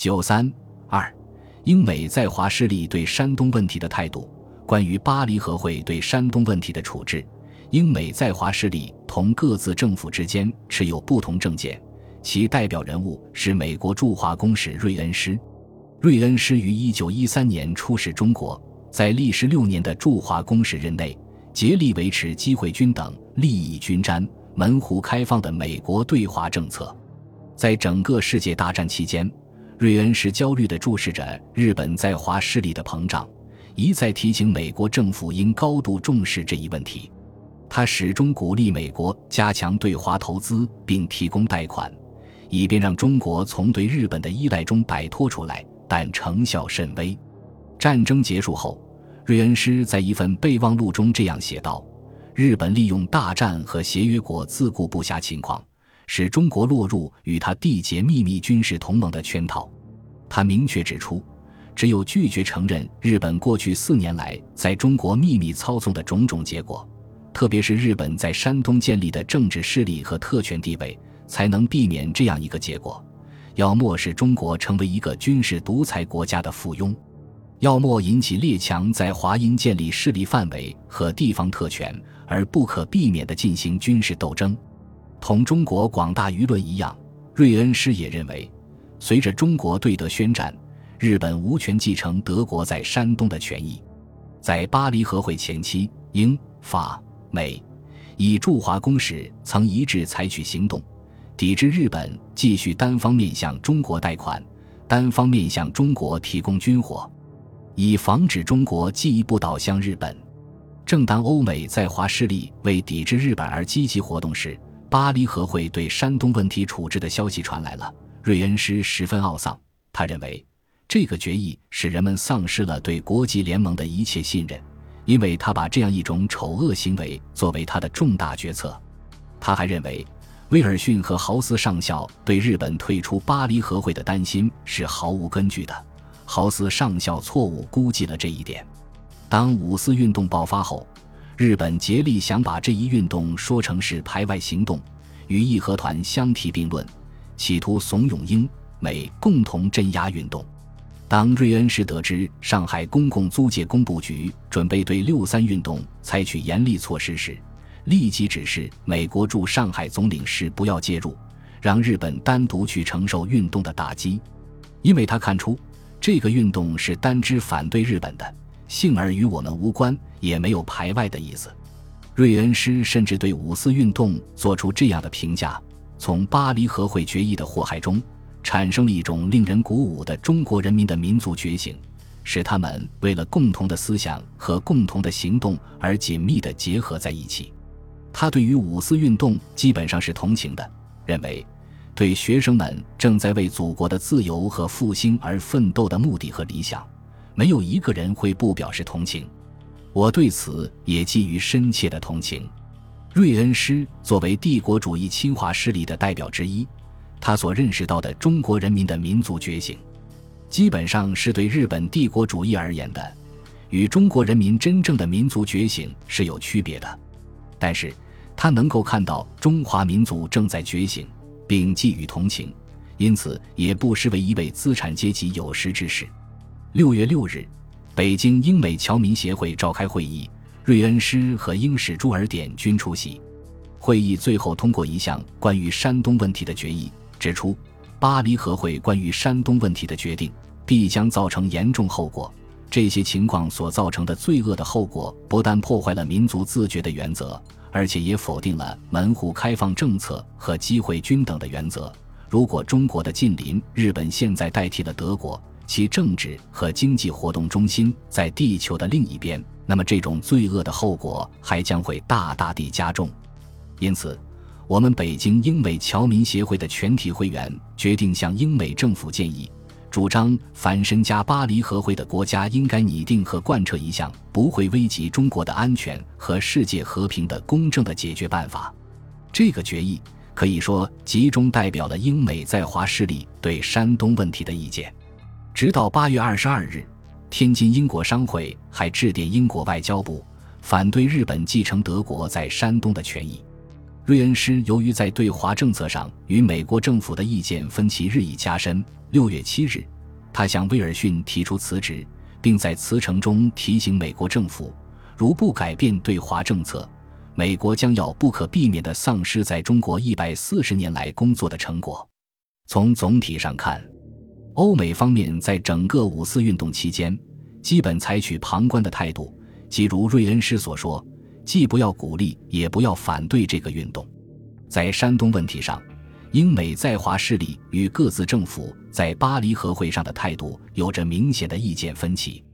九三二，英美在华势力对山东问题的态度。关于巴黎和会对山东问题的处置，英美在华势力同各自政府之间持有不同政见。其代表人物是美国驻华公使瑞恩施。瑞恩施于一九一三年出使中国，在历时六年的驻华公使任内，竭力维持机会均等、利益均沾、门户开放的美国对华政策。在整个世界大战期间，瑞恩师焦虑地注视着日本在华势力的膨胀。一再提醒美国政府应高度重视这一问题，他始终鼓励美国加强对华投资，并提供贷款，以便让中国从对日本的依赖中摆脱出来，但成效甚微。战争结束后，瑞恩施在一份备忘录中这样写道：“日本利用大战和协约国自顾不暇情况，使中国落入与他缔结秘密军事同盟的圈套。”他明确指出。只有拒绝承认日本过去四年来在中国秘密操纵的种种结果，特别是日本在山东建立的政治势力和特权地位，才能避免这样一个结果：要么使中国成为一个军事独裁国家的附庸，要么引起列强在华英建立势力范围和地方特权而不可避免地进行军事斗争。同中国广大舆论一样，瑞恩师也认为，随着中国对德宣战。日本无权继承德国在山东的权益。在巴黎和会前期，英、法、美以驻华公使曾一致采取行动，抵制日本继续单方面向中国贷款、单方面向中国提供军火，以防止中国进一步倒向日本。正当欧美在华势力为抵制日本而积极活动时，巴黎和会对山东问题处置的消息传来了。瑞恩师十分懊丧，他认为。这个决议使人们丧失了对国际联盟的一切信任，因为他把这样一种丑恶行为作为他的重大决策。他还认为，威尔逊和豪斯上校对日本退出巴黎和会的担心是毫无根据的。豪斯上校错误估计了这一点。当五四运动爆发后，日本竭力想把这一运动说成是排外行动，与义和团相提并论，企图怂恿英美共同镇压运动。当瑞恩时得知上海公共租界工部局准备对六三运动采取严厉措施时，立即指示美国驻上海总领事不要介入，让日本单独去承受运动的打击，因为他看出这个运动是单支反对日本的，幸而与我们无关，也没有排外的意思。瑞恩师甚至对五四运动做出这样的评价：从巴黎和会决议的祸害中。产生了一种令人鼓舞的中国人民的民族觉醒，使他们为了共同的思想和共同的行动而紧密地结合在一起。他对于五四运动基本上是同情的，认为对学生们正在为祖国的自由和复兴而奋斗的目的和理想，没有一个人会不表示同情。我对此也寄予深切的同情。瑞恩师作为帝国主义侵华势力的代表之一。他所认识到的中国人民的民族觉醒，基本上是对日本帝国主义而言的，与中国人民真正的民族觉醒是有区别的。但是，他能够看到中华民族正在觉醒，并寄予同情，因此也不失为一位资产阶级有识之士。六月六日，北京英美侨民协会召开会议，瑞恩施和英使朱尔典均出席。会议最后通过一项关于山东问题的决议。指出，巴黎和会关于山东问题的决定必将造成严重后果。这些情况所造成的罪恶的后果，不但破坏了民族自觉的原则，而且也否定了门户开放政策和机会均等的原则。如果中国的近邻日本现在代替了德国，其政治和经济活动中心在地球的另一边，那么这种罪恶的后果还将会大大地加重。因此。我们北京英美侨民协会的全体会员决定向英美政府建议，主张凡身加巴黎和会的国家应该拟定和贯彻一项不会危及中国的安全和世界和平的公正的解决办法。这个决议可以说集中代表了英美在华势力对山东问题的意见。直到八月二十二日，天津英国商会还致电英国外交部，反对日本继承德国在山东的权益。瑞恩施由于在对华政策上与美国政府的意见分歧日益加深，六月七日，他向威尔逊提出辞职，并在辞呈中提醒美国政府，如不改变对华政策，美国将要不可避免地丧失在中国一百四十年来工作的成果。从总体上看，欧美方面在整个五四运动期间，基本采取旁观的态度，即如瑞恩师所说，既不要鼓励，也不要反对这个运动。在山东问题上，英美在华势力与各自政府在巴黎和会上的态度有着明显的意见分歧。